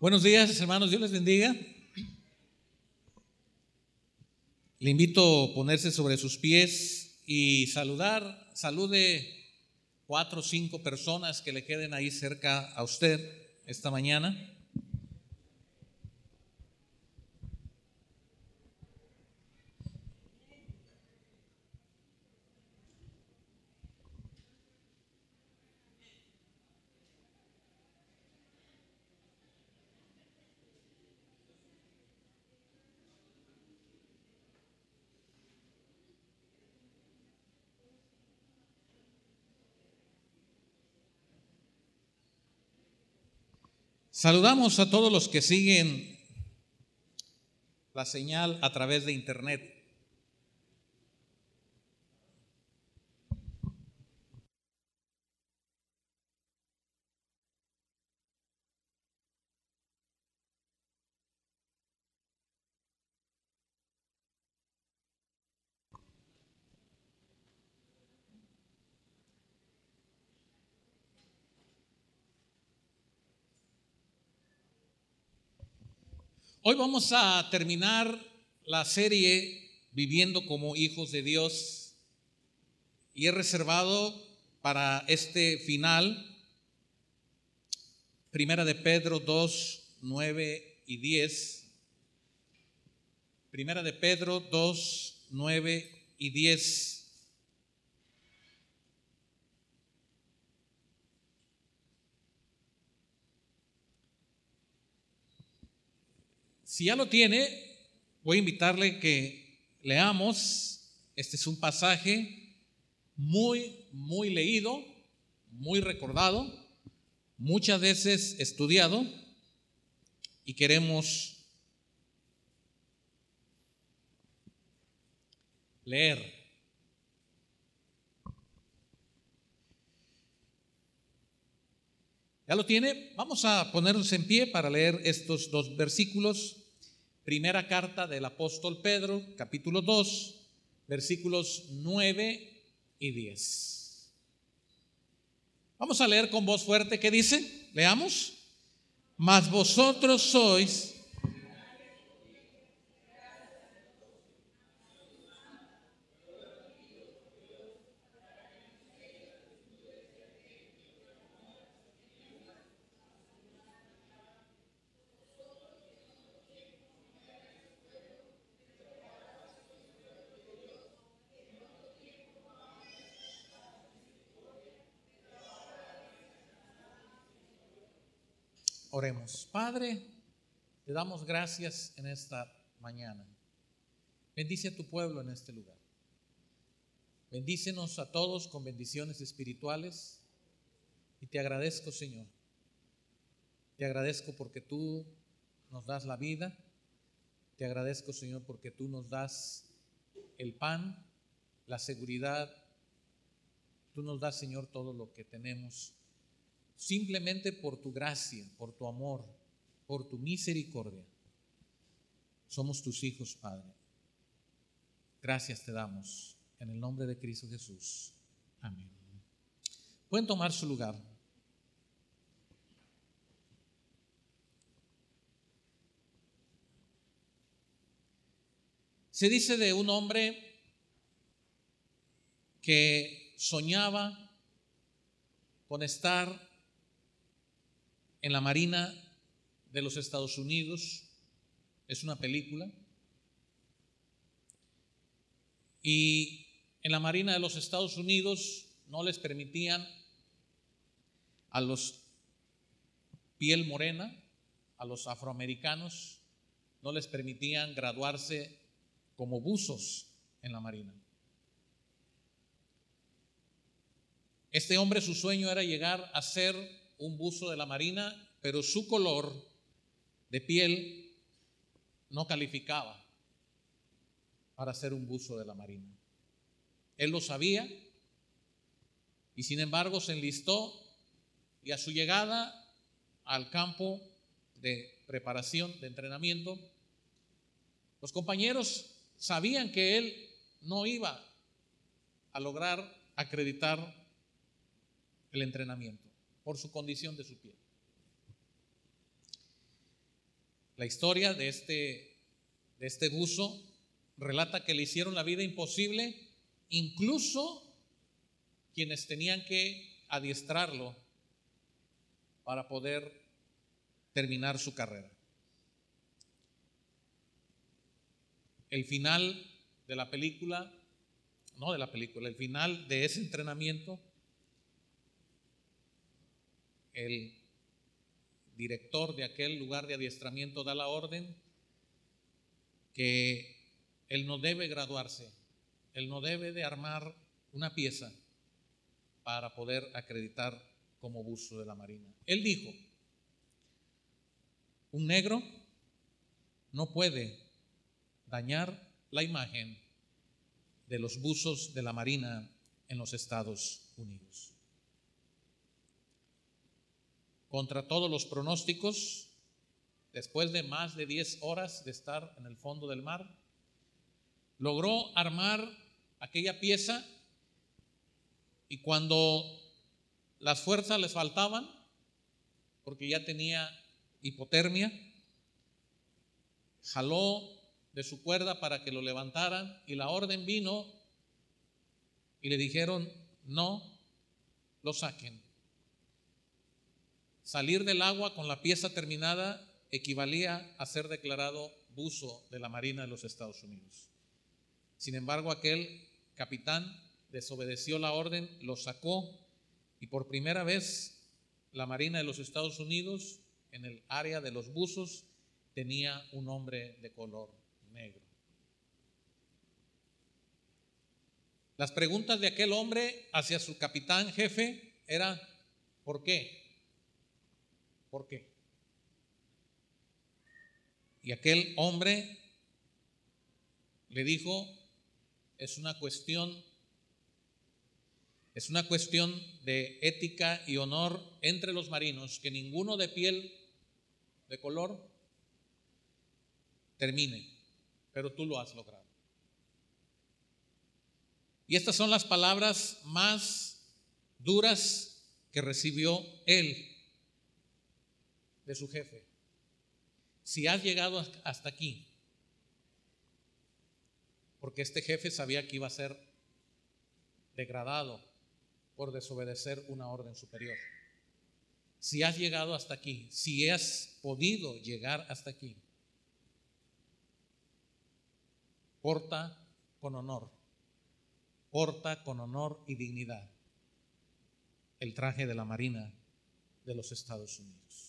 Buenos días, hermanos, Dios les bendiga. Le invito a ponerse sobre sus pies y saludar, salude cuatro o cinco personas que le queden ahí cerca a usted esta mañana. Saludamos a todos los que siguen la señal a través de internet. Hoy vamos a terminar la serie Viviendo como hijos de Dios y he reservado para este final Primera de Pedro 2, 9 y 10. Primera de Pedro 2, 9 y 10. Si ya lo tiene, voy a invitarle que leamos. Este es un pasaje muy, muy leído, muy recordado, muchas veces estudiado y queremos leer. ¿Ya lo tiene? Vamos a ponernos en pie para leer estos dos versículos Primera carta del apóstol Pedro, capítulo 2, versículos 9 y 10. Vamos a leer con voz fuerte qué dice. Leamos. Mas vosotros sois Oremos. Padre, te damos gracias en esta mañana. Bendice a tu pueblo en este lugar. Bendícenos a todos con bendiciones espirituales. Y te agradezco, Señor. Te agradezco porque tú nos das la vida. Te agradezco, Señor, porque tú nos das el pan, la seguridad. Tú nos das, Señor, todo lo que tenemos simplemente por tu gracia, por tu amor, por tu misericordia. Somos tus hijos, Padre. Gracias te damos en el nombre de Cristo Jesús. Amén. Pueden tomar su lugar. Se dice de un hombre que soñaba con estar en la Marina de los Estados Unidos. Es una película. Y en la Marina de los Estados Unidos no les permitían a los piel morena, a los afroamericanos, no les permitían graduarse como buzos en la Marina. Este hombre su sueño era llegar a ser un buzo de la Marina, pero su color de piel no calificaba para ser un buzo de la Marina. Él lo sabía y sin embargo se enlistó y a su llegada al campo de preparación, de entrenamiento, los compañeros sabían que él no iba a lograr acreditar el entrenamiento por su condición de su piel. La historia de este, de este buzo relata que le hicieron la vida imposible, incluso quienes tenían que adiestrarlo para poder terminar su carrera. El final de la película, no de la película, el final de ese entrenamiento, el director de aquel lugar de adiestramiento da la orden que él no debe graduarse, él no debe de armar una pieza para poder acreditar como buzo de la Marina. Él dijo, un negro no puede dañar la imagen de los buzos de la Marina en los Estados Unidos. Contra todos los pronósticos, después de más de 10 horas de estar en el fondo del mar, logró armar aquella pieza y cuando las fuerzas les faltaban, porque ya tenía hipotermia, jaló de su cuerda para que lo levantaran y la orden vino y le dijeron, no lo saquen. Salir del agua con la pieza terminada equivalía a ser declarado buzo de la Marina de los Estados Unidos. Sin embargo, aquel capitán desobedeció la orden, lo sacó y por primera vez la Marina de los Estados Unidos en el área de los buzos tenía un hombre de color negro. Las preguntas de aquel hombre hacia su capitán jefe era, ¿por qué? ¿Por qué? Y aquel hombre le dijo, es una cuestión es una cuestión de ética y honor entre los marinos que ninguno de piel de color termine pero tú lo has logrado. Y estas son las palabras más duras que recibió él de su jefe. Si has llegado hasta aquí, porque este jefe sabía que iba a ser degradado por desobedecer una orden superior. Si has llegado hasta aquí, si has podido llegar hasta aquí, porta con honor, porta con honor y dignidad el traje de la Marina de los Estados Unidos.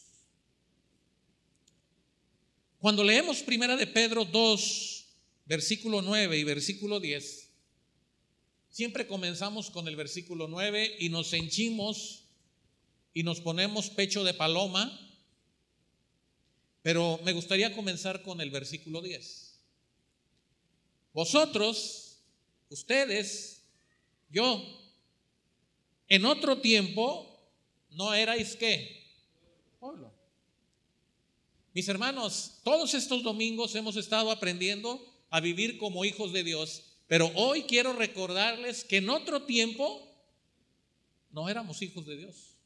Cuando leemos Primera de Pedro 2, versículo 9 y versículo 10, siempre comenzamos con el versículo 9 y nos henchimos y nos ponemos pecho de paloma, pero me gustaría comenzar con el versículo 10. Vosotros, ustedes, yo, en otro tiempo no erais qué? Pueblo. Mis hermanos, todos estos domingos hemos estado aprendiendo a vivir como hijos de Dios, pero hoy quiero recordarles que en otro tiempo no éramos hijos de Dios.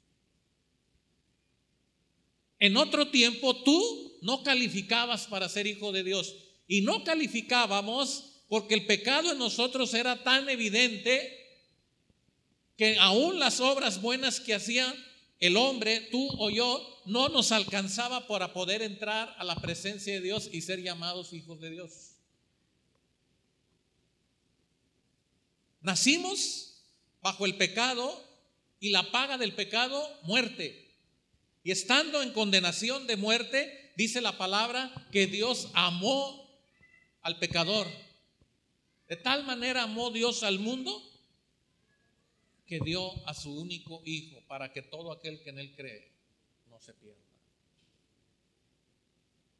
En otro tiempo tú no calificabas para ser hijo de Dios y no calificábamos porque el pecado en nosotros era tan evidente que aún las obras buenas que hacía el hombre, tú o yo, no nos alcanzaba para poder entrar a la presencia de Dios y ser llamados hijos de Dios. Nacimos bajo el pecado y la paga del pecado, muerte. Y estando en condenación de muerte, dice la palabra que Dios amó al pecador de tal manera amó Dios al mundo que dio a su único Hijo para que todo aquel que en Él cree no se pierda.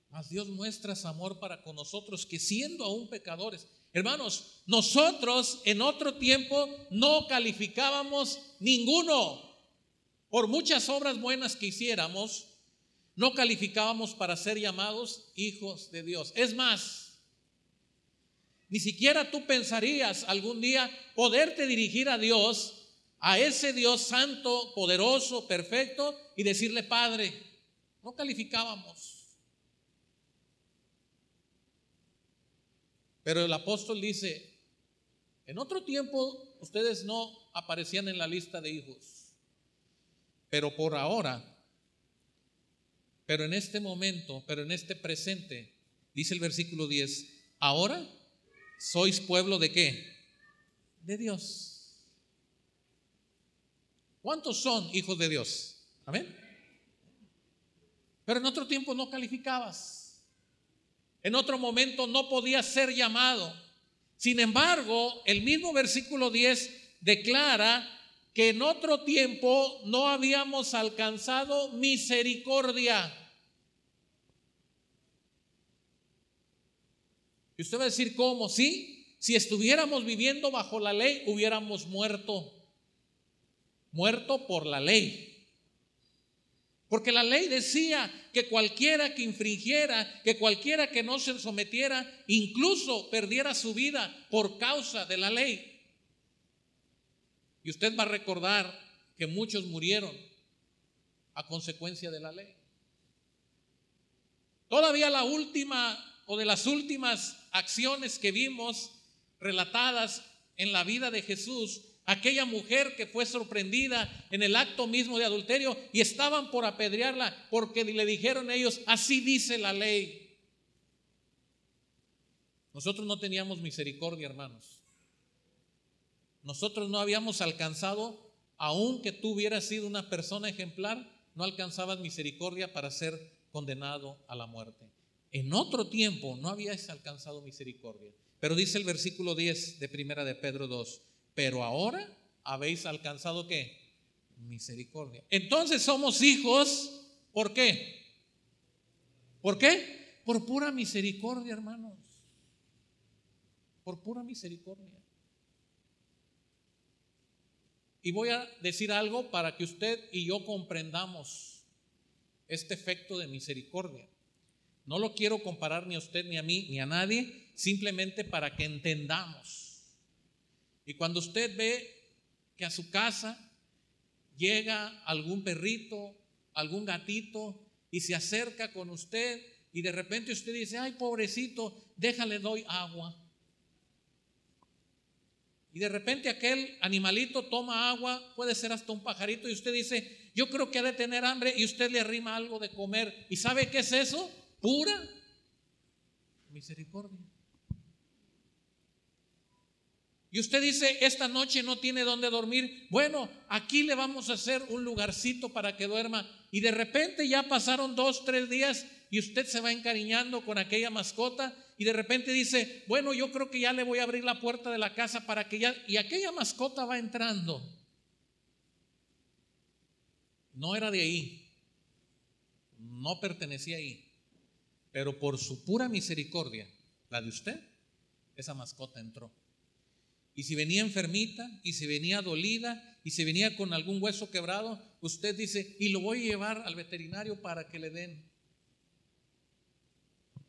Mas Dios muestra su amor para con nosotros que siendo aún pecadores, hermanos, nosotros en otro tiempo no calificábamos ninguno. Por muchas obras buenas que hiciéramos, no calificábamos para ser llamados hijos de Dios. Es más, ni siquiera tú pensarías algún día poderte dirigir a Dios, a ese Dios santo, poderoso, perfecto, y decirle, Padre, no calificábamos. Pero el apóstol dice, en otro tiempo ustedes no aparecían en la lista de hijos, pero por ahora, pero en este momento, pero en este presente, dice el versículo 10, ahora sois pueblo de qué? De Dios. ¿Cuántos son hijos de Dios? Amén. Pero en otro tiempo no calificabas. En otro momento no podías ser llamado. Sin embargo, el mismo versículo 10 declara que en otro tiempo no habíamos alcanzado misericordia. Y usted va a decir, ¿cómo? Sí, si estuviéramos viviendo bajo la ley, hubiéramos muerto. Muerto por la ley. Porque la ley decía que cualquiera que infringiera, que cualquiera que no se sometiera, incluso perdiera su vida por causa de la ley. Y usted va a recordar que muchos murieron a consecuencia de la ley. Todavía la última o de las últimas acciones que vimos relatadas en la vida de Jesús aquella mujer que fue sorprendida en el acto mismo de adulterio y estaban por apedrearla porque le dijeron ellos, así dice la ley. Nosotros no teníamos misericordia, hermanos. Nosotros no habíamos alcanzado, aunque tú hubieras sido una persona ejemplar, no alcanzabas misericordia para ser condenado a la muerte. En otro tiempo no habías alcanzado misericordia. Pero dice el versículo 10 de primera de Pedro 2, pero ahora habéis alcanzado qué? Misericordia. Entonces somos hijos, ¿por qué? ¿Por qué? Por pura misericordia, hermanos. Por pura misericordia. Y voy a decir algo para que usted y yo comprendamos este efecto de misericordia. No lo quiero comparar ni a usted, ni a mí, ni a nadie, simplemente para que entendamos y cuando usted ve que a su casa llega algún perrito, algún gatito y se acerca con usted y de repente usted dice, ay pobrecito, déjale doy agua. Y de repente aquel animalito toma agua, puede ser hasta un pajarito, y usted dice, yo creo que ha de tener hambre, y usted le arrima algo de comer. ¿Y sabe qué es eso? Pura misericordia. Y usted dice, esta noche no tiene dónde dormir. Bueno, aquí le vamos a hacer un lugarcito para que duerma. Y de repente ya pasaron dos, tres días y usted se va encariñando con aquella mascota. Y de repente dice, bueno, yo creo que ya le voy a abrir la puerta de la casa para que ya... Y aquella mascota va entrando. No era de ahí. No pertenecía ahí. Pero por su pura misericordia, la de usted, esa mascota entró. Y si venía enfermita, y si venía dolida, y si venía con algún hueso quebrado, usted dice, y lo voy a llevar al veterinario para que le den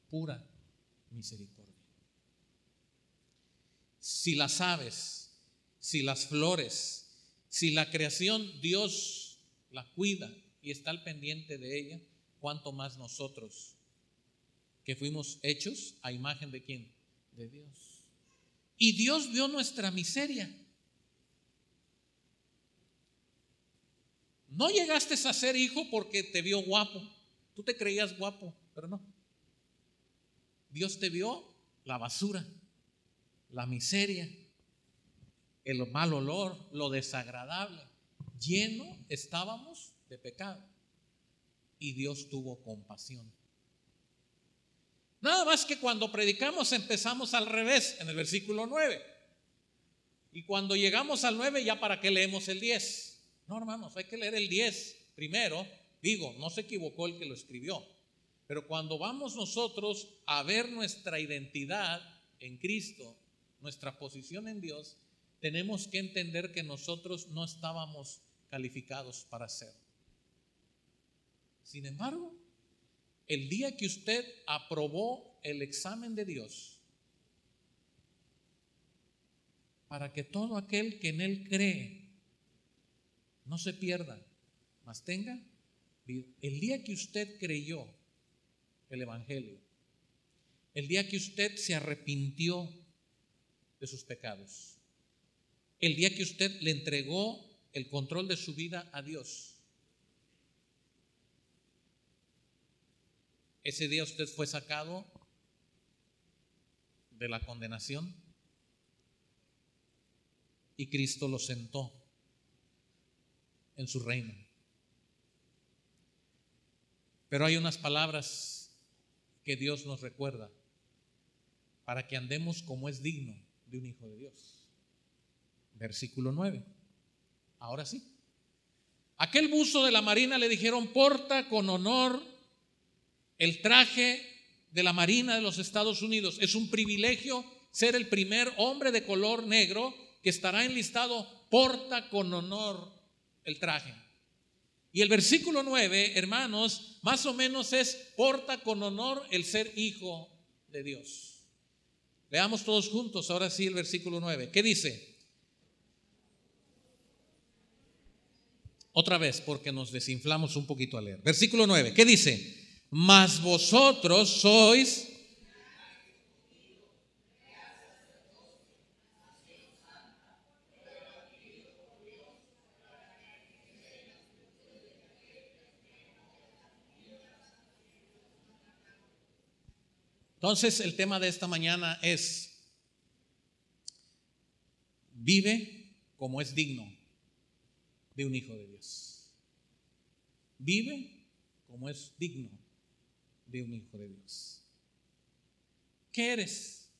pura misericordia. Si las aves, si las flores, si la creación Dios la cuida y está al pendiente de ella, cuánto más nosotros que fuimos hechos a imagen de quién? De Dios. Y Dios vio nuestra miseria. No llegaste a ser hijo porque te vio guapo. Tú te creías guapo, pero no. Dios te vio la basura, la miseria, el mal olor, lo desagradable. Lleno estábamos de pecado. Y Dios tuvo compasión. Nada más que cuando predicamos empezamos al revés, en el versículo 9. Y cuando llegamos al 9, ya para qué leemos el 10. No, hermanos, hay que leer el 10 primero. Digo, no se equivocó el que lo escribió. Pero cuando vamos nosotros a ver nuestra identidad en Cristo, nuestra posición en Dios, tenemos que entender que nosotros no estábamos calificados para ser. Sin embargo, el día que usted aprobó el examen de Dios, para que todo aquel que en Él cree no se pierda, mas tenga El día que usted creyó el Evangelio, el día que usted se arrepintió de sus pecados, el día que usted le entregó el control de su vida a Dios. Ese día usted fue sacado de la condenación y Cristo lo sentó en su reino. Pero hay unas palabras que Dios nos recuerda para que andemos como es digno de un hijo de Dios. Versículo 9. Ahora sí. Aquel buzo de la marina le dijeron, porta con honor el traje de la Marina de los Estados Unidos. Es un privilegio ser el primer hombre de color negro que estará enlistado, porta con honor el traje. Y el versículo 9, hermanos, más o menos es, porta con honor el ser hijo de Dios. Veamos todos juntos, ahora sí, el versículo 9. ¿Qué dice? Otra vez, porque nos desinflamos un poquito a leer. Versículo 9, ¿qué dice? Mas vosotros sois Entonces el tema de esta mañana es, vive como es digno de un hijo de Dios. Vive como es digno de un hijo de Dios. ¿Qué eres?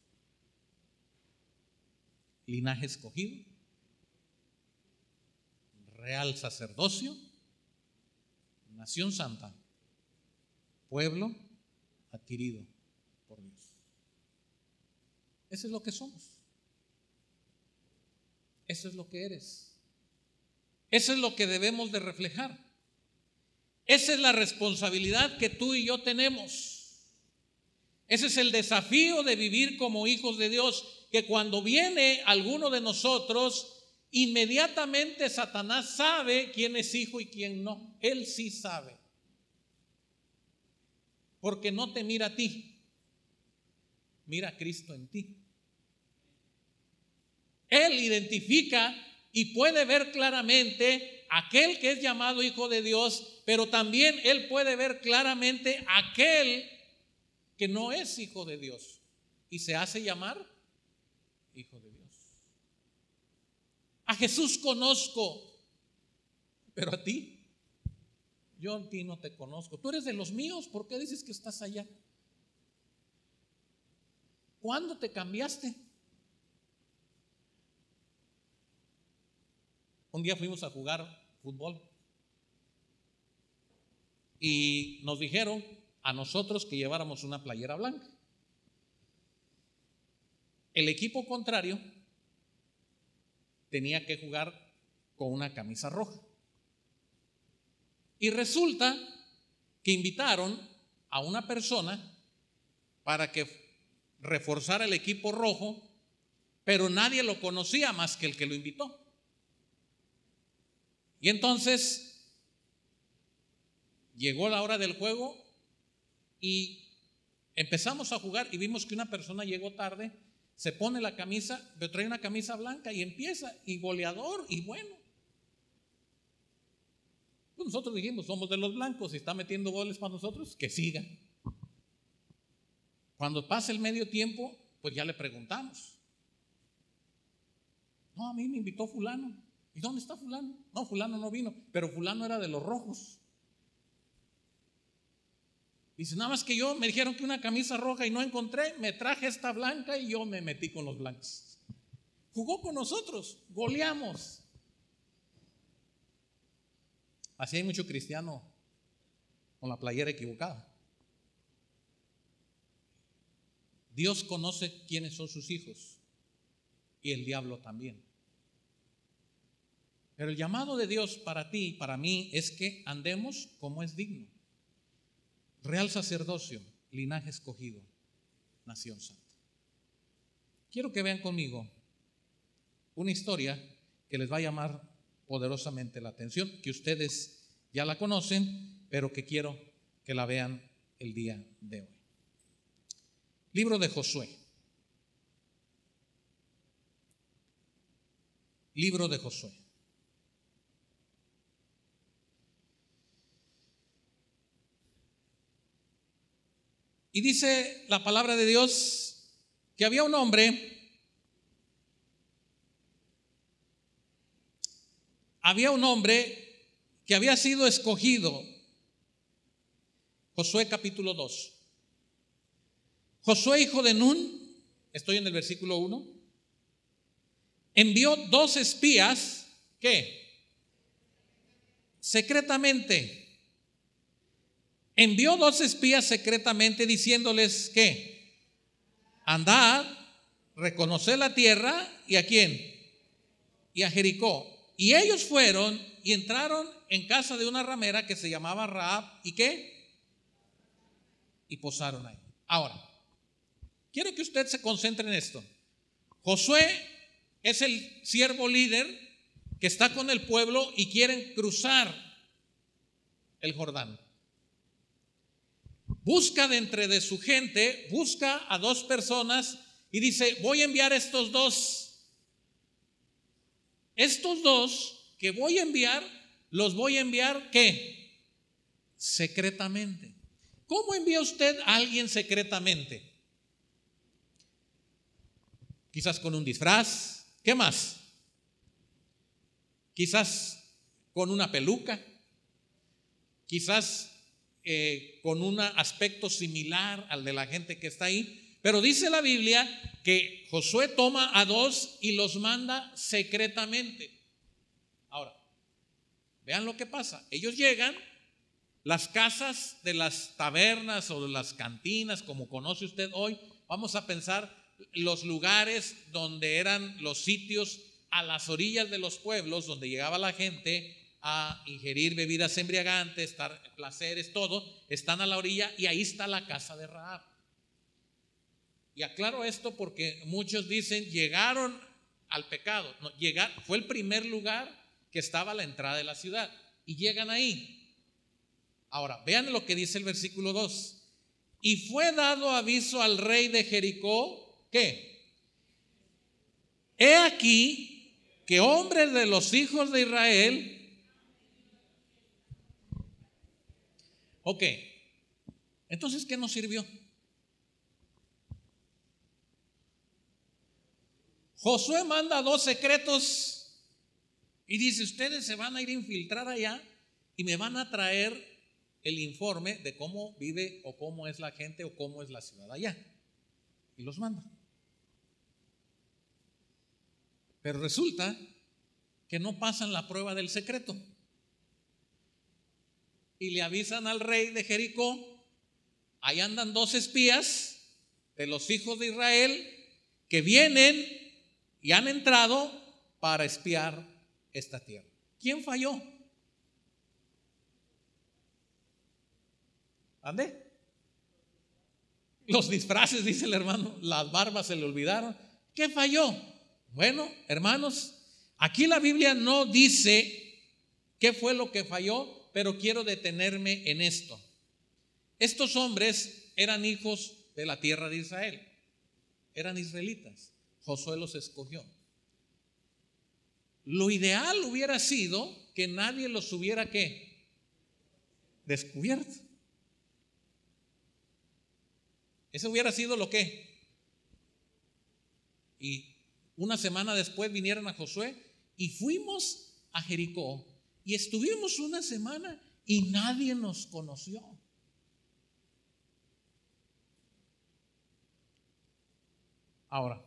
Linaje escogido, real sacerdocio, nación santa, pueblo adquirido eso es lo que somos. Eso es lo que eres. Eso es lo que debemos de reflejar. Esa es la responsabilidad que tú y yo tenemos. Ese es el desafío de vivir como hijos de Dios, que cuando viene alguno de nosotros, inmediatamente Satanás sabe quién es hijo y quién no. Él sí sabe. Porque no te mira a ti, mira a Cristo en ti. Él identifica y puede ver claramente aquel que es llamado hijo de Dios, pero también Él puede ver claramente aquel que no es hijo de Dios y se hace llamar hijo de Dios. A Jesús conozco, pero a ti, yo a ti no te conozco. Tú eres de los míos, ¿por qué dices que estás allá? ¿Cuándo te cambiaste? Un día fuimos a jugar fútbol y nos dijeron a nosotros que lleváramos una playera blanca. El equipo contrario tenía que jugar con una camisa roja. Y resulta que invitaron a una persona para que reforzar el equipo rojo, pero nadie lo conocía más que el que lo invitó. Y entonces llegó la hora del juego y empezamos a jugar y vimos que una persona llegó tarde, se pone la camisa, pero trae una camisa blanca y empieza, y goleador, y bueno. Pues nosotros dijimos, somos de los blancos, y está metiendo goles para nosotros, que siga. Cuando pasa el medio tiempo, pues ya le preguntamos. No, a mí me invitó fulano. ¿Y dónde está fulano? No, fulano no vino, pero fulano era de los rojos. Dice, nada más que yo me dijeron que una camisa roja y no encontré, me traje esta blanca y yo me metí con los blancos. Jugó con nosotros, goleamos. Así hay mucho cristiano con la playera equivocada. Dios conoce quiénes son sus hijos y el diablo también. Pero el llamado de Dios para ti para mí es que andemos como es digno. Real sacerdocio, linaje escogido, nación santa. Quiero que vean conmigo una historia que les va a llamar poderosamente la atención, que ustedes ya la conocen, pero que quiero que la vean el día de hoy. Libro de Josué. Libro de Josué. Y dice la palabra de Dios que había un hombre, había un hombre que había sido escogido. Josué capítulo 2. Josué, hijo de Nun, estoy en el versículo 1, envió dos espías, ¿qué? Secretamente. Envió dos espías secretamente diciéndoles que andad, reconocer la tierra y a quién? Y a Jericó. Y ellos fueron y entraron en casa de una ramera que se llamaba Raab y qué? Y posaron ahí. Ahora, Quiero que usted se concentre en esto. Josué es el siervo líder que está con el pueblo y quieren cruzar el Jordán. Busca de entre de su gente, busca a dos personas y dice, voy a enviar estos dos. Estos dos que voy a enviar, los voy a enviar ¿qué? Secretamente. ¿Cómo envía usted a alguien secretamente? quizás con un disfraz, ¿qué más? Quizás con una peluca, quizás eh, con un aspecto similar al de la gente que está ahí. Pero dice la Biblia que Josué toma a dos y los manda secretamente. Ahora, vean lo que pasa. Ellos llegan, las casas de las tabernas o de las cantinas, como conoce usted hoy, vamos a pensar los lugares donde eran los sitios a las orillas de los pueblos, donde llegaba la gente a ingerir bebidas embriagantes, estar placeres, todo, están a la orilla y ahí está la casa de Raab. Y aclaro esto porque muchos dicen llegaron al pecado. No, llegar, fue el primer lugar que estaba a la entrada de la ciudad y llegan ahí. Ahora, vean lo que dice el versículo 2. Y fue dado aviso al rey de Jericó ¿Qué? He aquí que hombres de los hijos de Israel, ok, entonces, ¿qué nos sirvió? Josué manda dos secretos y dice, ustedes se van a ir a infiltrar allá y me van a traer el informe de cómo vive o cómo es la gente o cómo es la ciudad allá. Y los manda. Pero resulta que no pasan la prueba del secreto. Y le avisan al rey de Jericó, ahí andan dos espías de los hijos de Israel que vienen y han entrado para espiar esta tierra. ¿Quién falló? ¿Ande? Los disfraces, dice el hermano, las barbas se le olvidaron. ¿Qué falló? Bueno, hermanos, aquí la Biblia no dice qué fue lo que falló, pero quiero detenerme en esto. Estos hombres eran hijos de la tierra de Israel, eran israelitas. Josué los escogió. Lo ideal hubiera sido que nadie los hubiera qué? Descubierto. Ese hubiera sido lo que. Y una semana después vinieron a Josué y fuimos a Jericó y estuvimos una semana y nadie nos conoció. Ahora,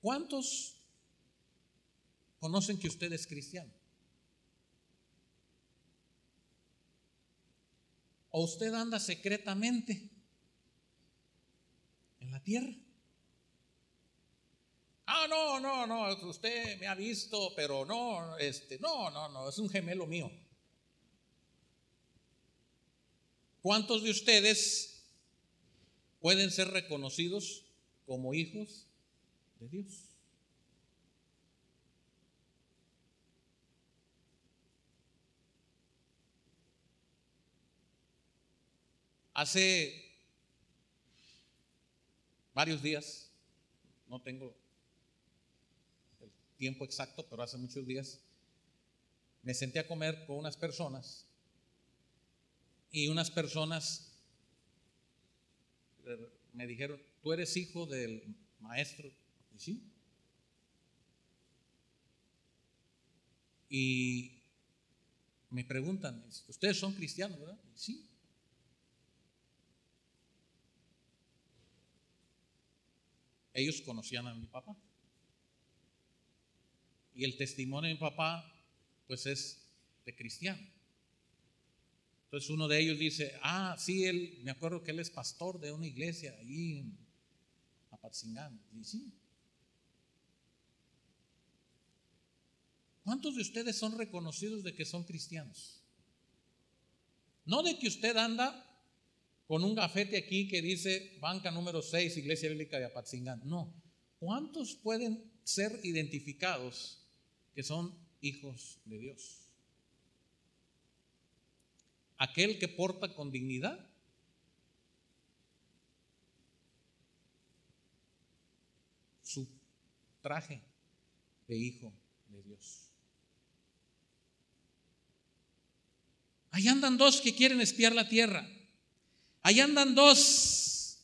¿cuántos conocen que usted es cristiano? ¿O usted anda secretamente en la tierra? Ah, no, no, no, usted me ha visto, pero no, este, no, no, no, es un gemelo mío. ¿Cuántos de ustedes pueden ser reconocidos como hijos de Dios? Hace varios días, no tengo tiempo exacto, pero hace muchos días, me senté a comer con unas personas y unas personas me dijeron, tú eres hijo del maestro. Y sí. Y me preguntan, ¿ustedes son cristianos, verdad? sí. Ellos conocían a mi papá. Y el testimonio de mi papá, pues es de cristiano. Entonces uno de ellos dice, ah, sí, él, me acuerdo que él es pastor de una iglesia allí en Apatzingán. Y sí. ¿Cuántos de ustedes son reconocidos de que son cristianos? No de que usted anda con un gafete aquí que dice banca número 6, Iglesia Bíblica de Apatzingán. No. ¿Cuántos pueden ser identificados que son hijos de Dios? aquel que porta con dignidad. Su traje de hijo de Dios. Ahí andan dos que quieren espiar la tierra. Ahí andan dos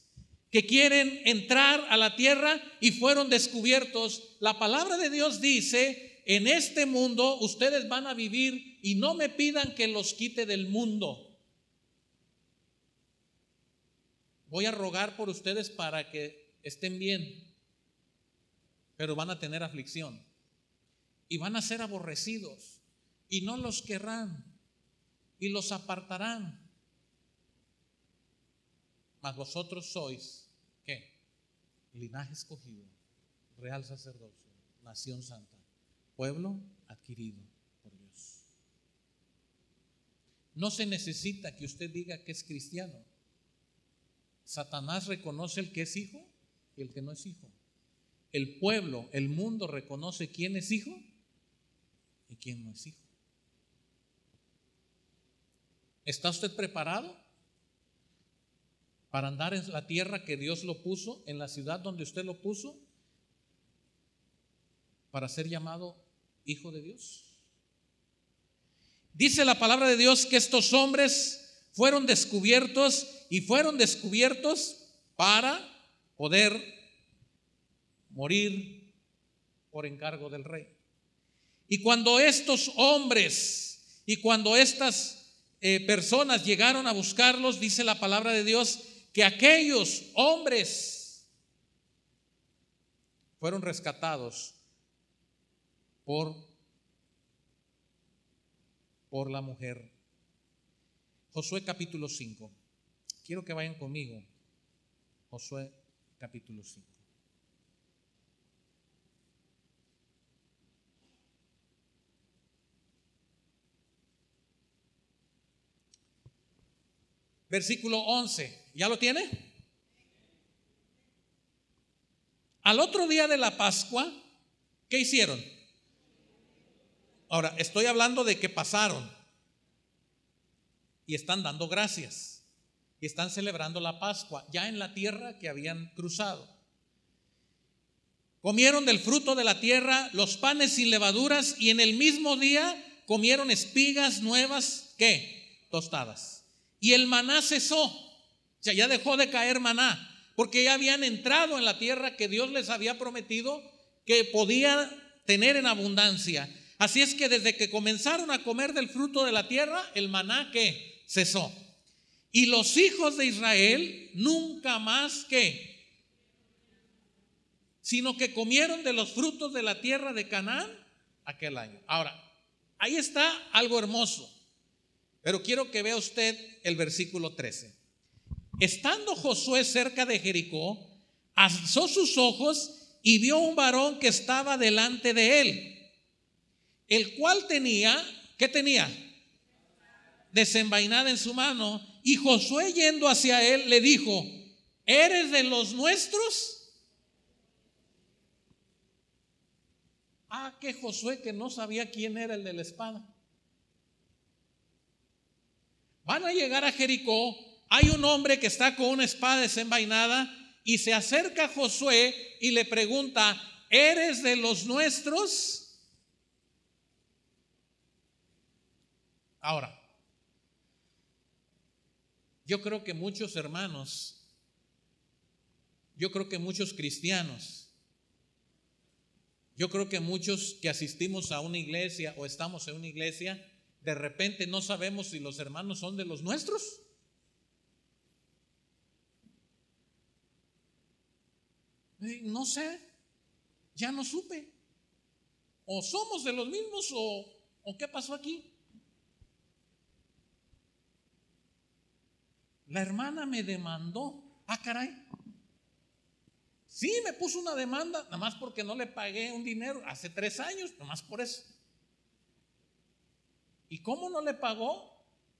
que quieren entrar a la tierra y fueron descubiertos. La palabra de Dios dice en este mundo ustedes van a vivir y no me pidan que los quite del mundo. Voy a rogar por ustedes para que estén bien, pero van a tener aflicción y van a ser aborrecidos y no los querrán y los apartarán. Mas vosotros sois, ¿qué? Linaje escogido, real sacerdocio, nación santa pueblo adquirido por Dios. No se necesita que usted diga que es cristiano. Satanás reconoce el que es hijo y el que no es hijo. El pueblo, el mundo reconoce quién es hijo y quién no es hijo. ¿Está usted preparado para andar en la tierra que Dios lo puso, en la ciudad donde usted lo puso, para ser llamado hijo de Dios. Dice la palabra de Dios que estos hombres fueron descubiertos y fueron descubiertos para poder morir por encargo del rey. Y cuando estos hombres y cuando estas eh, personas llegaron a buscarlos, dice la palabra de Dios, que aquellos hombres fueron rescatados por, por la mujer. Josué capítulo 5. Quiero que vayan conmigo. Josué capítulo 5. Versículo 11. ¿Ya lo tiene? Al otro día de la Pascua, ¿qué hicieron? Ahora, estoy hablando de que pasaron y están dando gracias y están celebrando la Pascua ya en la tierra que habían cruzado. Comieron del fruto de la tierra los panes sin levaduras y en el mismo día comieron espigas nuevas, ¿qué? Tostadas. Y el maná cesó, o sea, ya dejó de caer maná, porque ya habían entrado en la tierra que Dios les había prometido que podía tener en abundancia. Así es que desde que comenzaron a comer del fruto de la tierra, el maná que cesó. Y los hijos de Israel nunca más que, sino que comieron de los frutos de la tierra de Canaán aquel año. Ahora, ahí está algo hermoso, pero quiero que vea usted el versículo 13. Estando Josué cerca de Jericó, alzó sus ojos y vio un varón que estaba delante de él el cual tenía, ¿qué tenía? Desenvainada en su mano. Y Josué yendo hacia él le dijo, ¿eres de los nuestros? Ah, que Josué que no sabía quién era el de la espada. Van a llegar a Jericó, hay un hombre que está con una espada desenvainada y se acerca a Josué y le pregunta, ¿eres de los nuestros? Ahora, yo creo que muchos hermanos, yo creo que muchos cristianos, yo creo que muchos que asistimos a una iglesia o estamos en una iglesia, de repente no sabemos si los hermanos son de los nuestros. No sé, ya no supe. O somos de los mismos o, o qué pasó aquí. La hermana me demandó. Ah, caray. Sí, me puso una demanda, nada más porque no le pagué un dinero hace tres años, nada más por eso. ¿Y cómo no le pagó?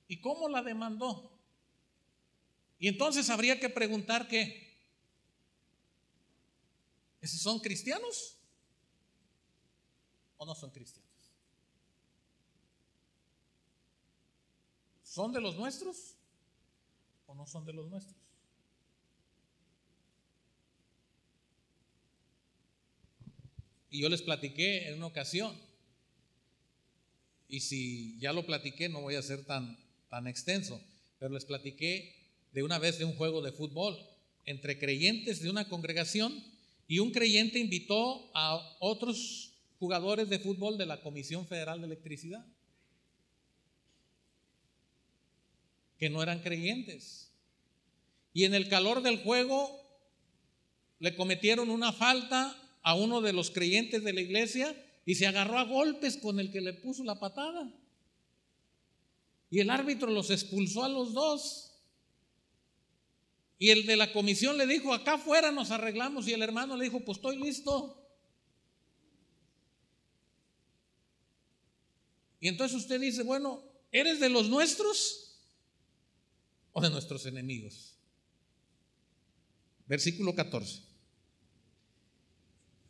¿Y cómo la demandó? Y entonces habría que preguntar qué. ¿Esos son cristianos? ¿O no son cristianos? ¿Son de los nuestros? O no son de los nuestros. Y yo les platiqué en una ocasión, y si ya lo platiqué no voy a ser tan, tan extenso, pero les platiqué de una vez de un juego de fútbol entre creyentes de una congregación y un creyente invitó a otros jugadores de fútbol de la Comisión Federal de Electricidad. Que no eran creyentes. Y en el calor del juego le cometieron una falta a uno de los creyentes de la iglesia y se agarró a golpes con el que le puso la patada. Y el árbitro los expulsó a los dos. Y el de la comisión le dijo, acá afuera nos arreglamos. Y el hermano le dijo, pues estoy listo. Y entonces usted dice, bueno, ¿eres de los nuestros? De nuestros enemigos. Versículo 14.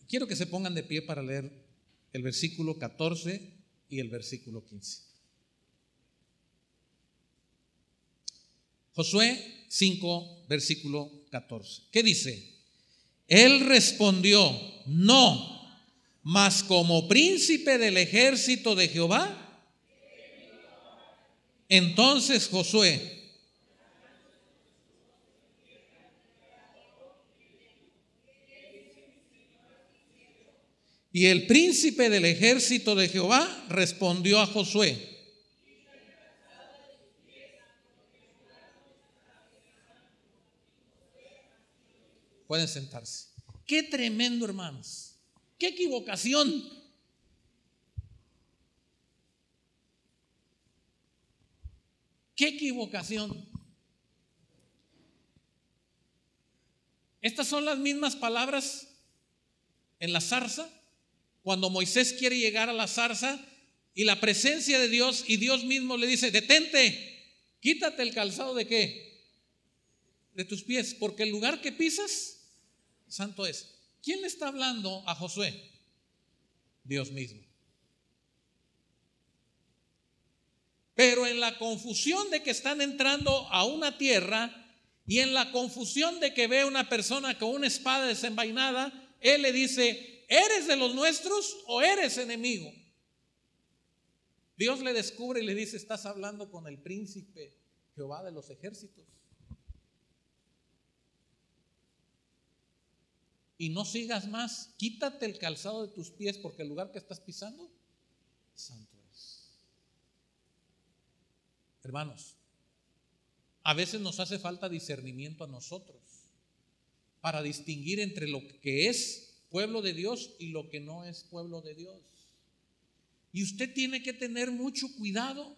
Quiero que se pongan de pie para leer el versículo 14 y el versículo 15. Josué 5, versículo 14. ¿Qué dice? Él respondió, no, mas como príncipe del ejército de Jehová. Entonces Josué Y el príncipe del ejército de Jehová respondió a Josué. Pueden sentarse. Qué tremendo, hermanos. Qué equivocación. Qué equivocación. Estas son las mismas palabras en la zarza cuando Moisés quiere llegar a la zarza y la presencia de Dios y Dios mismo le dice, detente, quítate el calzado de qué? De tus pies, porque el lugar que pisas, santo es. ¿Quién le está hablando a Josué? Dios mismo. Pero en la confusión de que están entrando a una tierra y en la confusión de que ve una persona con una espada desenvainada, él le dice, ¿eres de los nuestros o eres enemigo? Dios le descubre y le dice, estás hablando con el príncipe Jehová de los ejércitos. Y no sigas más, quítate el calzado de tus pies porque el lugar que estás pisando, santo es. Hermanos, a veces nos hace falta discernimiento a nosotros para distinguir entre lo que es pueblo de Dios y lo que no es pueblo de Dios. Y usted tiene que tener mucho cuidado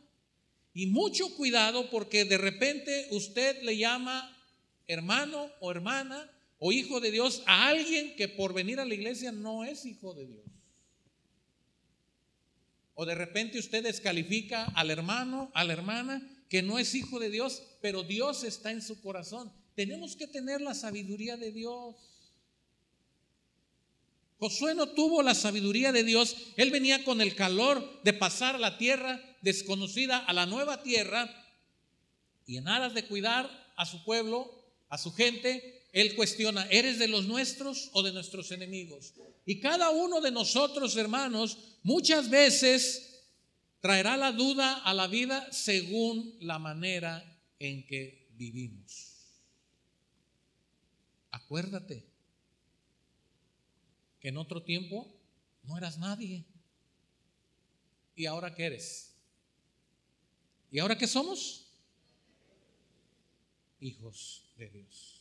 y mucho cuidado porque de repente usted le llama hermano o hermana o hijo de Dios a alguien que por venir a la iglesia no es hijo de Dios. O de repente usted descalifica al hermano, a la hermana que no es hijo de Dios, pero Dios está en su corazón. Tenemos que tener la sabiduría de Dios. Josué no tuvo la sabiduría de Dios, él venía con el calor de pasar la tierra desconocida, a la nueva tierra, y en aras de cuidar a su pueblo, a su gente, Él cuestiona, ¿eres de los nuestros o de nuestros enemigos? Y cada uno de nosotros, hermanos, muchas veces traerá la duda a la vida según la manera en que vivimos. Acuérdate que en otro tiempo no eras nadie. ¿Y ahora qué eres? ¿Y ahora qué somos? Hijos de Dios.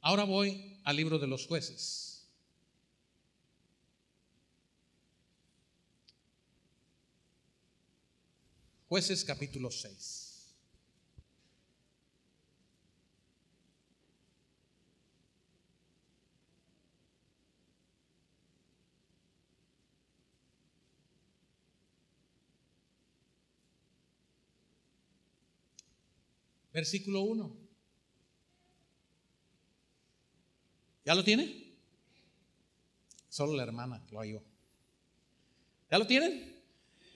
Ahora voy al libro de los jueces. Jueces capítulo 6. Versículo 1. ¿Ya lo tiene? Solo la hermana lo halló. ¿Ya lo tienen?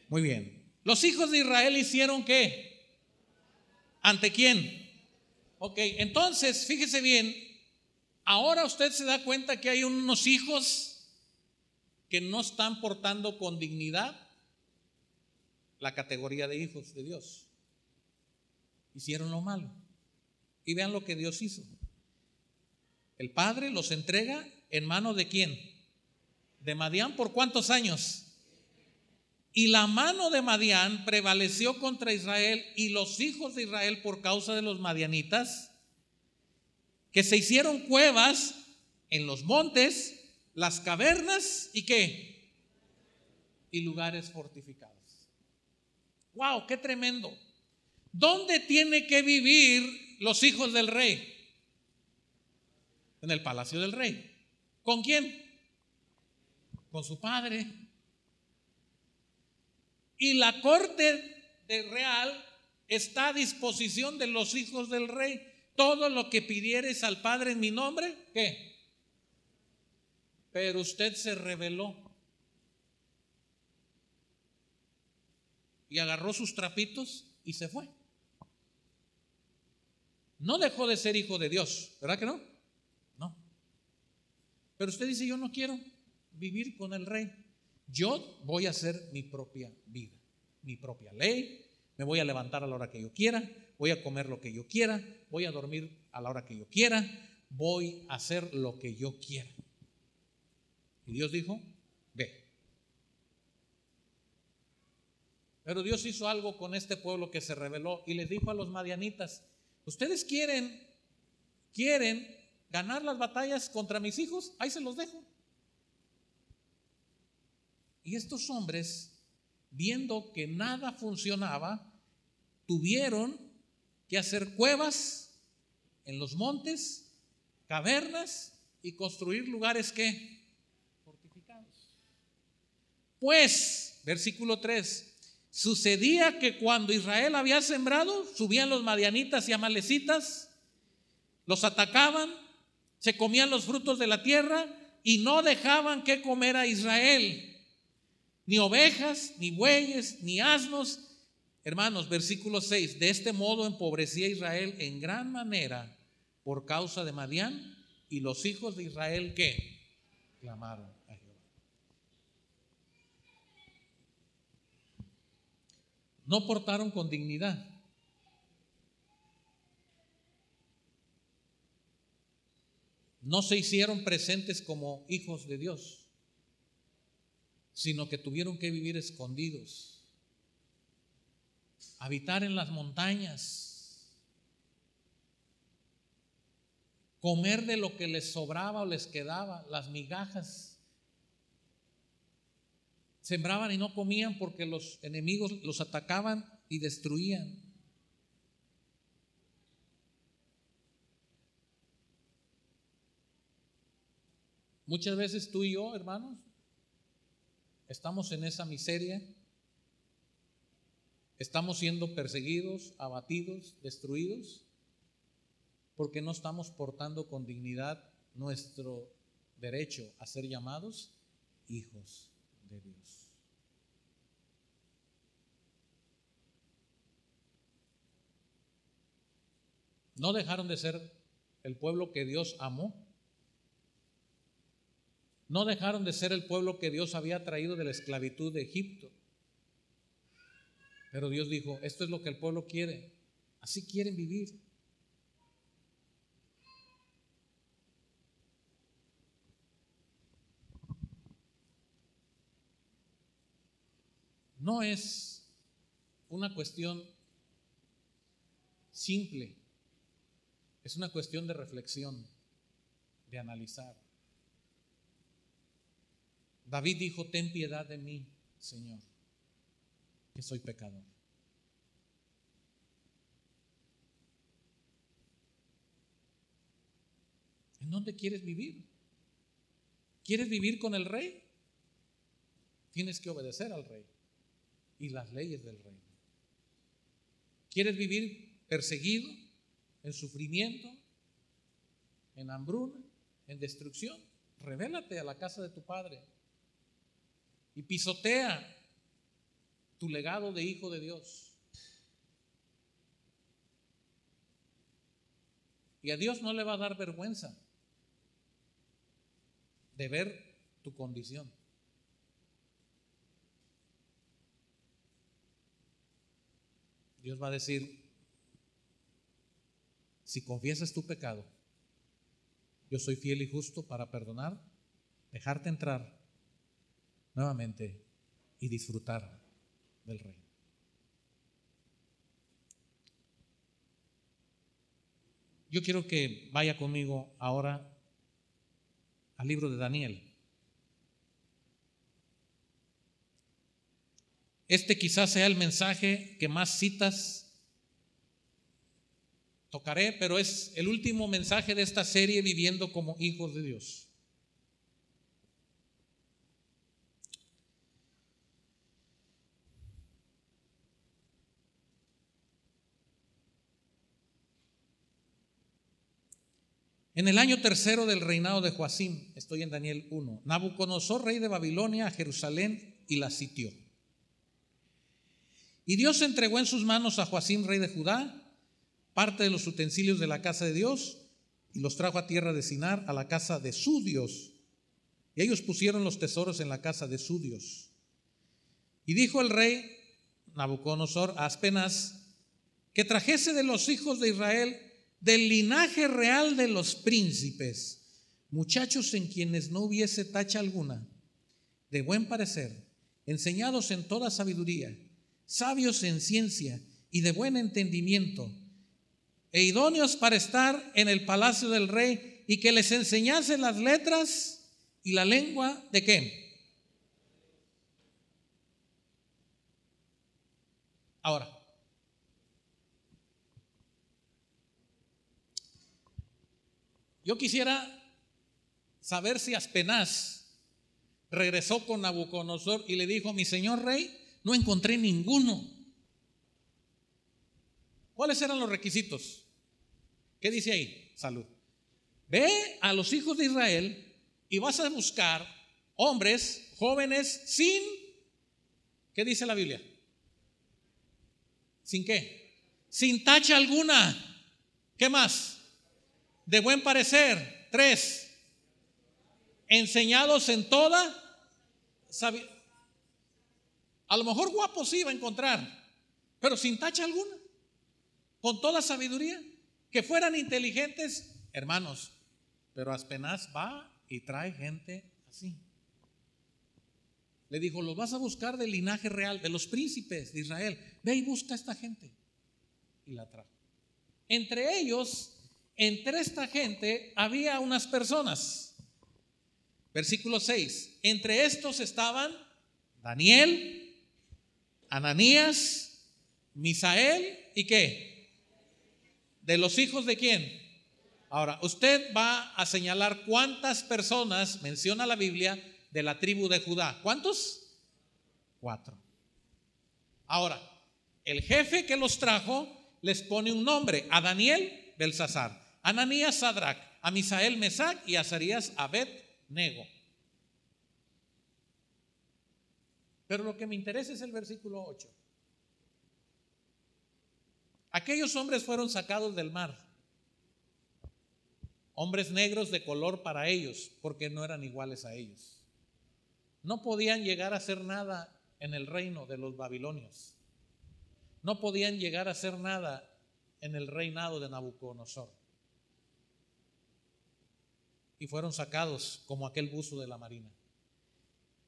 Muy bien. Los hijos de Israel hicieron qué? ¿Ante quién? Ok, entonces, fíjese bien, ahora usted se da cuenta que hay unos hijos que no están portando con dignidad la categoría de hijos de Dios hicieron lo malo. Y vean lo que Dios hizo. El Padre los entrega en mano de quién? De Madián por cuántos años? Y la mano de Madián prevaleció contra Israel y los hijos de Israel por causa de los madianitas, que se hicieron cuevas en los montes, las cavernas y qué? Y lugares fortificados. ¡Wow! ¡Qué tremendo! ¿Dónde tiene que vivir los hijos del rey? En el palacio del rey. ¿Con quién? Con su padre. Y la corte real está a disposición de los hijos del rey. Todo lo que pidieres al Padre en mi nombre, ¿qué? Pero usted se rebeló y agarró sus trapitos y se fue no dejó de ser hijo de Dios, ¿verdad que no? No. Pero usted dice, yo no quiero vivir con el rey. Yo voy a hacer mi propia vida, mi propia ley. Me voy a levantar a la hora que yo quiera, voy a comer lo que yo quiera, voy a dormir a la hora que yo quiera, voy a hacer lo que yo quiera. Y Dios dijo, ve. Pero Dios hizo algo con este pueblo que se rebeló y les dijo a los madianitas, Ustedes quieren, quieren ganar las batallas contra mis hijos, ahí se los dejo. Y estos hombres, viendo que nada funcionaba, tuvieron que hacer cuevas en los montes, cavernas y construir lugares que fortificados. Pues, versículo 3, Sucedía que cuando Israel había sembrado, subían los madianitas y amalecitas, los atacaban, se comían los frutos de la tierra y no dejaban que comer a Israel, ni ovejas, ni bueyes, ni asnos. Hermanos, versículo 6, de este modo empobrecía Israel en gran manera por causa de Madián y los hijos de Israel que clamaron. No portaron con dignidad. No se hicieron presentes como hijos de Dios, sino que tuvieron que vivir escondidos, habitar en las montañas, comer de lo que les sobraba o les quedaba, las migajas Sembraban y no comían porque los enemigos los atacaban y destruían. Muchas veces tú y yo, hermanos, estamos en esa miseria, estamos siendo perseguidos, abatidos, destruidos, porque no estamos portando con dignidad nuestro derecho a ser llamados hijos de Dios. No dejaron de ser el pueblo que Dios amó. No dejaron de ser el pueblo que Dios había traído de la esclavitud de Egipto. Pero Dios dijo, esto es lo que el pueblo quiere. Así quieren vivir. No es una cuestión simple, es una cuestión de reflexión, de analizar. David dijo, ten piedad de mí, Señor, que soy pecador. ¿En dónde quieres vivir? ¿Quieres vivir con el rey? Tienes que obedecer al rey y las leyes del reino. ¿Quieres vivir perseguido, en sufrimiento, en hambruna, en destrucción? Revélate a la casa de tu padre y pisotea tu legado de hijo de Dios. Y a Dios no le va a dar vergüenza de ver tu condición. Dios va a decir, si confiesas tu pecado, yo soy fiel y justo para perdonar, dejarte entrar nuevamente y disfrutar del reino. Yo quiero que vaya conmigo ahora al libro de Daniel. Este quizás sea el mensaje que más citas tocaré, pero es el último mensaje de esta serie viviendo como hijos de Dios. En el año tercero del reinado de Joacim, estoy en Daniel 1, Nabucodonosor, rey de Babilonia, a Jerusalén y la sitió. Y Dios entregó en sus manos a Joacim, rey de Judá, parte de los utensilios de la casa de Dios y los trajo a tierra de Sinar, a la casa de su Dios. Y ellos pusieron los tesoros en la casa de su Dios. Y dijo el rey Nabucodonosor a Aspenas que trajese de los hijos de Israel del linaje real de los príncipes, muchachos en quienes no hubiese tacha alguna, de buen parecer, enseñados en toda sabiduría sabios en ciencia y de buen entendimiento, e idóneos para estar en el palacio del rey y que les enseñase las letras y la lengua de qué. Ahora, yo quisiera saber si Aspenaz regresó con Nabucodonosor y le dijo, mi señor rey, no encontré ninguno. ¿Cuáles eran los requisitos? ¿Qué dice ahí? Salud. Ve a los hijos de Israel y vas a buscar hombres jóvenes sin, ¿qué dice la Biblia? ¿Sin qué? Sin tacha alguna. ¿Qué más? De buen parecer. Tres. Enseñados en toda sabiduría a lo mejor guapo sí iba a encontrar, pero sin tacha alguna, con toda sabiduría, que fueran inteligentes, hermanos. Pero Aspenaz va y trae gente así. Le dijo, los vas a buscar del linaje real, de los príncipes de Israel. Ve y busca a esta gente. Y la trajo. Entre ellos, entre esta gente, había unas personas. Versículo 6. Entre estos estaban Daniel, Ananías, Misael y qué? ¿De los hijos de quién? Ahora, usted va a señalar cuántas personas menciona la Biblia de la tribu de Judá. ¿Cuántos? Cuatro. Ahora, el jefe que los trajo les pone un nombre. A Daniel, Belsasar. A Ananías, Sadrach. A Misael, Mesac. Y a Azarías, Abed, Nego. Pero lo que me interesa es el versículo 8. Aquellos hombres fueron sacados del mar hombres negros de color para ellos, porque no eran iguales a ellos. No podían llegar a hacer nada en el reino de los babilonios. No podían llegar a hacer nada en el reinado de Nabucodonosor. Y fueron sacados como aquel buzo de la marina.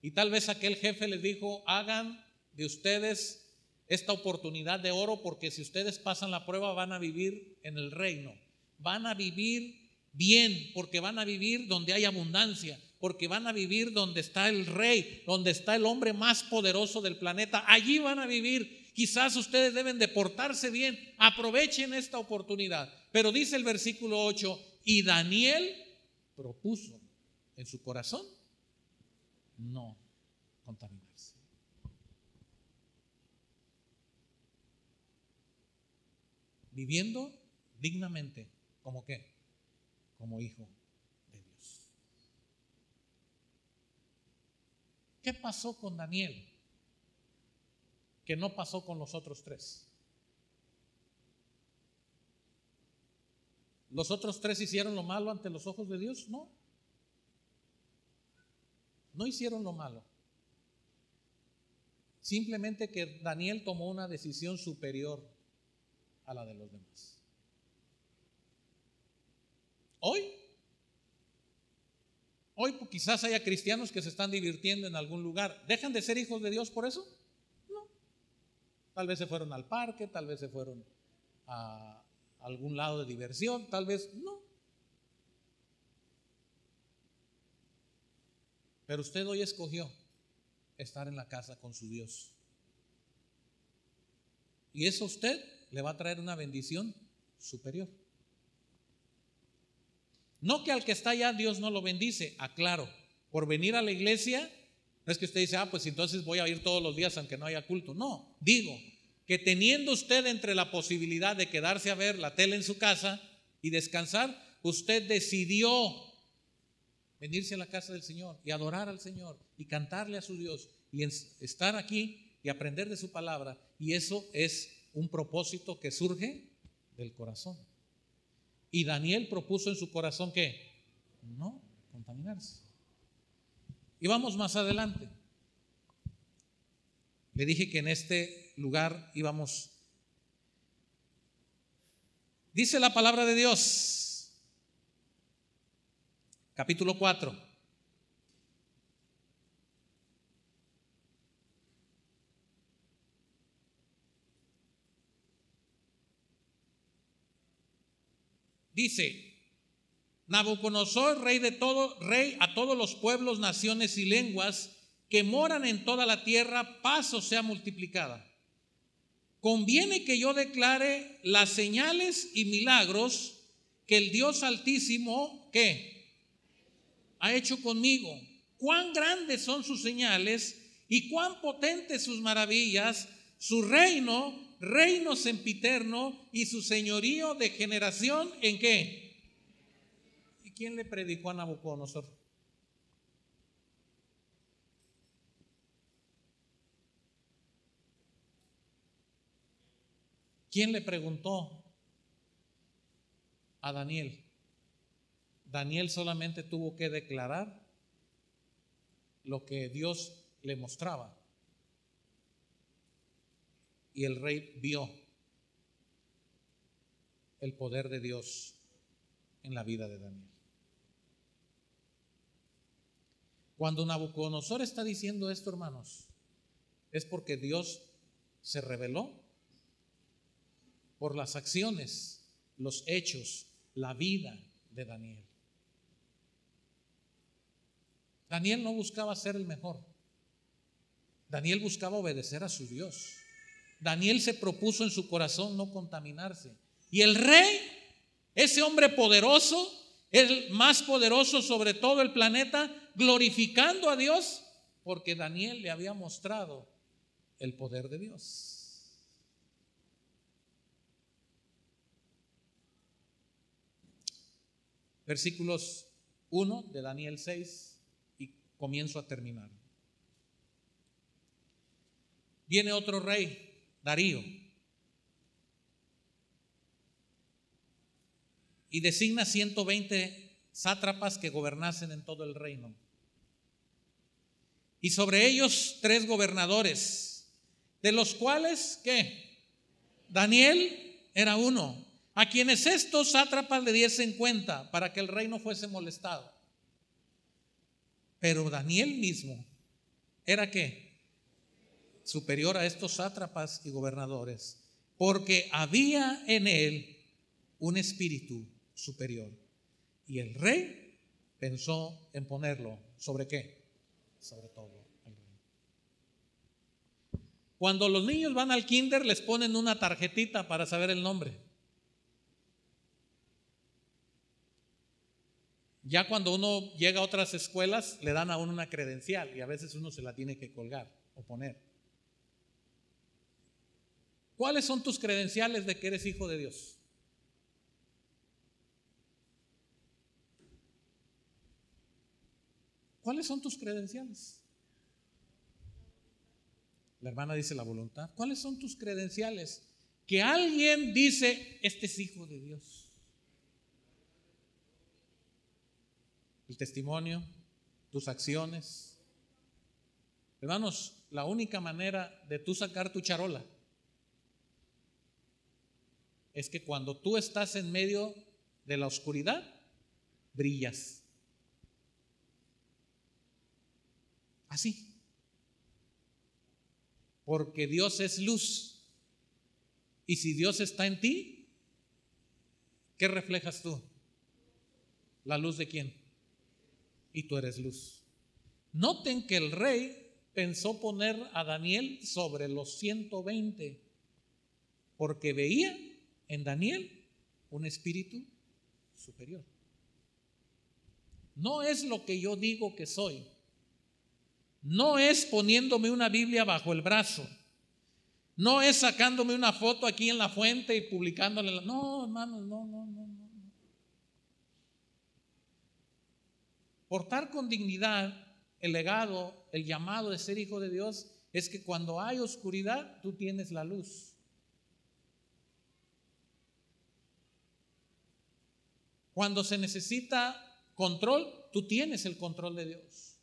Y tal vez aquel jefe les dijo, hagan de ustedes esta oportunidad de oro porque si ustedes pasan la prueba van a vivir en el reino. Van a vivir bien porque van a vivir donde hay abundancia, porque van a vivir donde está el rey, donde está el hombre más poderoso del planeta. Allí van a vivir. Quizás ustedes deben de portarse bien. Aprovechen esta oportunidad. Pero dice el versículo 8, y Daniel propuso en su corazón no contaminarse. Viviendo dignamente, ¿como qué? Como hijo de Dios. ¿Qué pasó con Daniel? Que no pasó con los otros tres. ¿Los otros tres hicieron lo malo ante los ojos de Dios? No. No hicieron lo malo. Simplemente que Daniel tomó una decisión superior a la de los demás. Hoy, hoy quizás haya cristianos que se están divirtiendo en algún lugar. ¿Dejan de ser hijos de Dios por eso? No. Tal vez se fueron al parque, tal vez se fueron a algún lado de diversión, tal vez no. Pero usted hoy escogió estar en la casa con su Dios. Y eso a usted le va a traer una bendición superior. No que al que está allá Dios no lo bendice, aclaro, por venir a la iglesia, no es que usted dice, ah, pues entonces voy a ir todos los días aunque no haya culto. No, digo que teniendo usted entre la posibilidad de quedarse a ver la tele en su casa y descansar, usted decidió venirse a la casa del Señor y adorar al Señor y cantarle a su Dios y estar aquí y aprender de su palabra. Y eso es un propósito que surge del corazón. Y Daniel propuso en su corazón que no contaminarse. Y vamos más adelante. Le dije que en este lugar íbamos. Dice la palabra de Dios capítulo 4. Dice, Nabucodonosor, rey de todo, rey a todos los pueblos, naciones y lenguas que moran en toda la tierra, paso sea multiplicada. Conviene que yo declare las señales y milagros que el Dios Altísimo, ¿qué? Ha hecho conmigo, cuán grandes son sus señales y cuán potentes sus maravillas, su reino, reino sempiterno y su señorío de generación en qué? ¿Y quién le predicó a Nabucodonosor? ¿Quién le preguntó a Daniel? Daniel solamente tuvo que declarar lo que Dios le mostraba. Y el rey vio el poder de Dios en la vida de Daniel. Cuando Nabucodonosor está diciendo esto, hermanos, es porque Dios se reveló por las acciones, los hechos, la vida de Daniel. Daniel no buscaba ser el mejor. Daniel buscaba obedecer a su Dios. Daniel se propuso en su corazón no contaminarse. Y el rey, ese hombre poderoso, el más poderoso sobre todo el planeta, glorificando a Dios, porque Daniel le había mostrado el poder de Dios. Versículos 1 de Daniel 6 comienzo a terminar. Viene otro rey, Darío. y designa 120 sátrapas que gobernasen en todo el reino. Y sobre ellos tres gobernadores, de los cuales, ¿qué? Daniel era uno, a quienes estos sátrapas le diesen cuenta para que el reino fuese molestado. Pero Daniel mismo era qué? Superior a estos sátrapas y gobernadores, porque había en él un espíritu superior. Y el rey pensó en ponerlo sobre qué? Sobre todo. Cuando los niños van al kinder les ponen una tarjetita para saber el nombre. Ya cuando uno llega a otras escuelas le dan a uno una credencial y a veces uno se la tiene que colgar o poner. ¿Cuáles son tus credenciales de que eres hijo de Dios? ¿Cuáles son tus credenciales? La hermana dice la voluntad. ¿Cuáles son tus credenciales? Que alguien dice, este es hijo de Dios. El testimonio, tus acciones. Hermanos, la única manera de tú sacar tu charola es que cuando tú estás en medio de la oscuridad, brillas. Así. Porque Dios es luz. Y si Dios está en ti, ¿qué reflejas tú? ¿La luz de quién? Y tú eres luz. Noten que el rey pensó poner a Daniel sobre los 120 porque veía en Daniel un espíritu superior. No es lo que yo digo que soy, no es poniéndome una Biblia bajo el brazo. No es sacándome una foto aquí en la fuente y publicándola. No, hermanos, no, no, no, no. Portar con dignidad el legado, el llamado de ser hijo de Dios, es que cuando hay oscuridad, tú tienes la luz. Cuando se necesita control, tú tienes el control de Dios.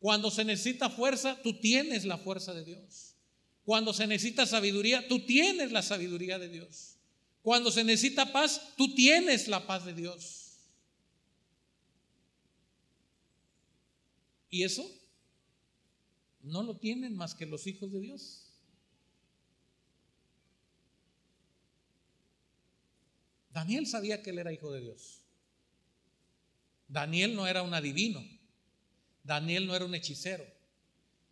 Cuando se necesita fuerza, tú tienes la fuerza de Dios. Cuando se necesita sabiduría, tú tienes la sabiduría de Dios. Cuando se necesita paz, tú tienes la paz de Dios. ¿Y eso? No lo tienen más que los hijos de Dios. Daniel sabía que él era hijo de Dios. Daniel no era un adivino. Daniel no era un hechicero.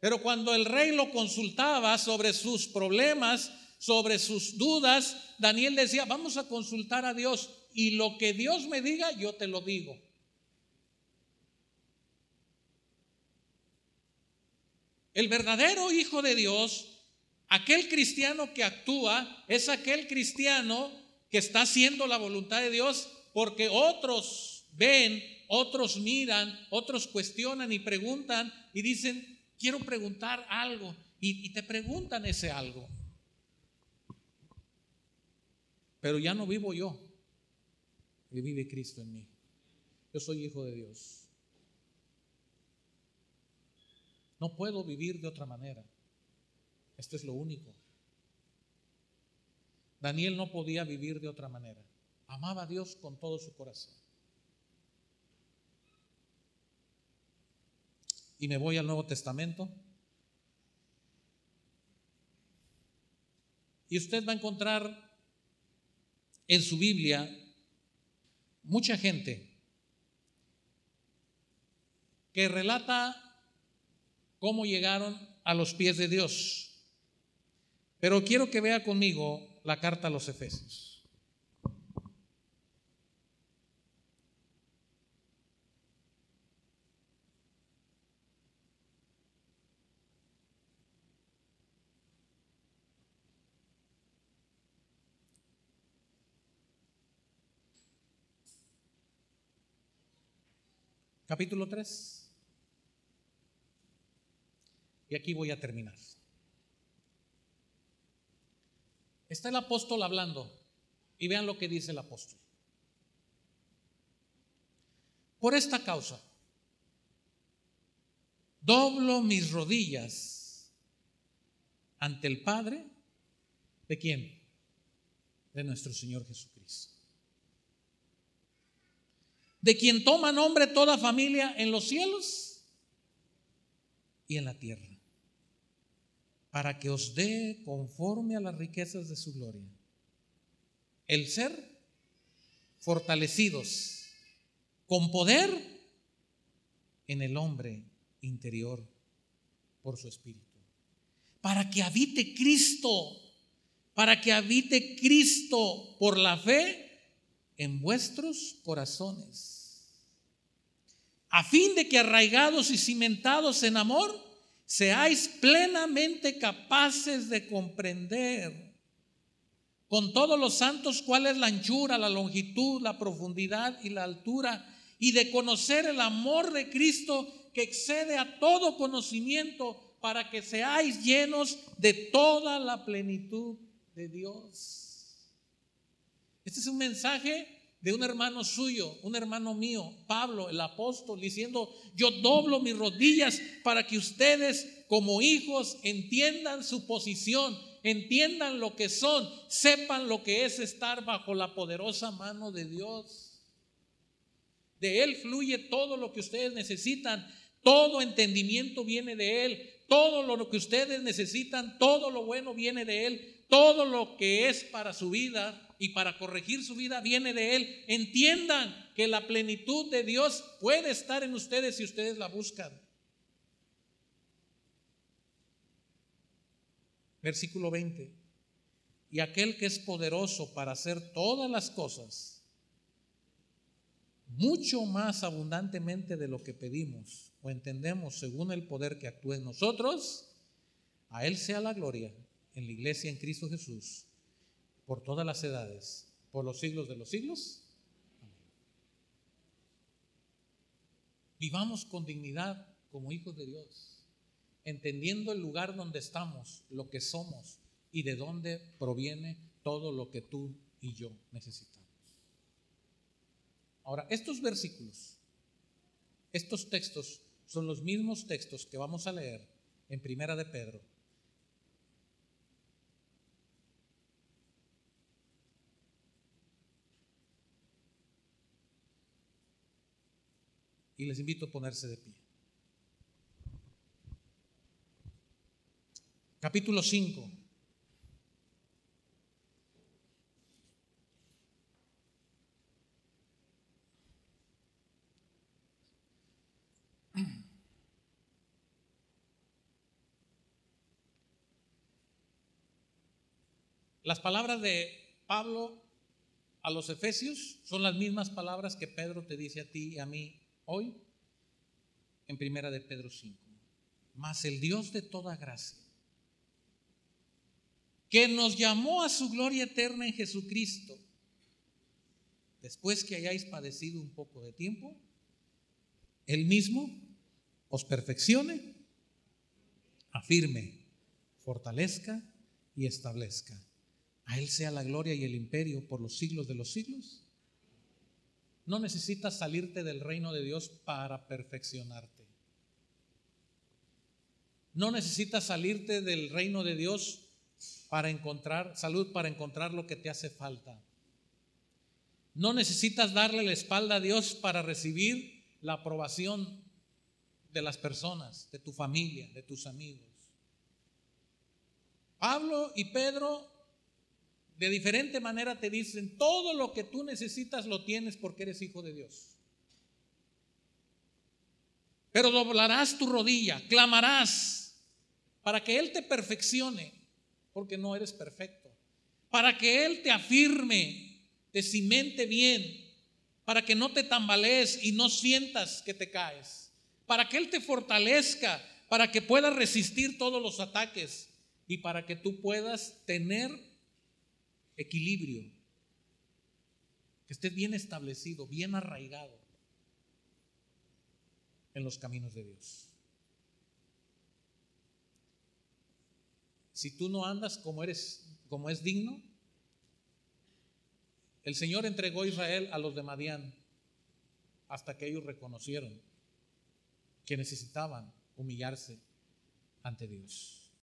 Pero cuando el rey lo consultaba sobre sus problemas, sobre sus dudas, Daniel decía, vamos a consultar a Dios y lo que Dios me diga, yo te lo digo. El verdadero hijo de Dios, aquel cristiano que actúa, es aquel cristiano que está haciendo la voluntad de Dios porque otros ven otros miran, otros cuestionan y preguntan y dicen, quiero preguntar algo. Y, te preguntan ese algo. Pero ya no vivo yo, y vive Cristo en mí. Yo soy hijo de Dios. No puedo vivir de otra manera. Esto es lo único. Daniel no podía vivir de otra manera. Amaba a Dios con todo su corazón. y me voy al Nuevo Testamento. Y usted va a encontrar en su Biblia mucha gente que relata cómo llegaron a los pies de Dios. Pero quiero que vea conmigo la carta a los Efesios. capítulo 3. Y aquí voy a terminar. Está el apóstol hablando y vean lo que dice el apóstol. Por esta causa, doblo mis rodillas ante el Padre. ¿De quién? De nuestro Señor Jesucristo. De quien toma nombre toda familia en los cielos y en la tierra, para que os dé conforme a las riquezas de su gloria el ser fortalecidos con poder en el hombre interior por su espíritu. Para que habite Cristo, para que habite Cristo por la fe en vuestros corazones, a fin de que arraigados y cimentados en amor, seáis plenamente capaces de comprender con todos los santos cuál es la anchura, la longitud, la profundidad y la altura, y de conocer el amor de Cristo que excede a todo conocimiento para que seáis llenos de toda la plenitud de Dios. Este es un mensaje de un hermano suyo, un hermano mío, Pablo, el apóstol, diciendo, yo doblo mis rodillas para que ustedes como hijos entiendan su posición, entiendan lo que son, sepan lo que es estar bajo la poderosa mano de Dios. De Él fluye todo lo que ustedes necesitan todo entendimiento viene de Él. Todo lo que ustedes necesitan, todo lo bueno viene de Él. Todo lo que es para su vida y para corregir su vida viene de Él. Entiendan que la plenitud de Dios puede estar en ustedes si ustedes la buscan. Versículo 20. Y aquel que es poderoso para hacer todas las cosas, mucho más abundantemente de lo que pedimos o entendemos según el poder que actúa en nosotros, a Él sea la gloria en la iglesia en Cristo Jesús, por todas las edades, por los siglos de los siglos. Vivamos con dignidad como hijos de Dios, entendiendo el lugar donde estamos, lo que somos y de dónde proviene todo lo que tú y yo necesitamos. Ahora, estos versículos, estos textos son los mismos textos que vamos a leer en Primera de Pedro. Y les invito a ponerse de pie. Capítulo 5. Las palabras de Pablo a los Efesios son las mismas palabras que Pedro te dice a ti y a mí hoy en primera de Pedro 5. Mas el Dios de toda gracia, que nos llamó a su gloria eterna en Jesucristo, después que hayáis padecido un poco de tiempo, Él mismo os perfeccione, afirme, fortalezca y establezca. A Él sea la gloria y el imperio por los siglos de los siglos. No necesitas salirte del reino de Dios para perfeccionarte. No necesitas salirte del reino de Dios para encontrar salud, para encontrar lo que te hace falta. No necesitas darle la espalda a Dios para recibir la aprobación de las personas, de tu familia, de tus amigos. Pablo y Pedro de diferente manera te dicen, todo lo que tú necesitas lo tienes porque eres hijo de Dios. Pero doblarás tu rodilla, clamarás para que Él te perfeccione, porque no eres perfecto. Para que Él te afirme, te cimente bien, para que no te tambalees y no sientas que te caes. Para que Él te fortalezca, para que puedas resistir todos los ataques y para que tú puedas tener equilibrio, que estés bien establecido, bien arraigado en los caminos de Dios. Si tú no andas como eres, como es digno, el Señor entregó a Israel a los de Madián. hasta que ellos reconocieron que necesitaban humillarse ante Dios.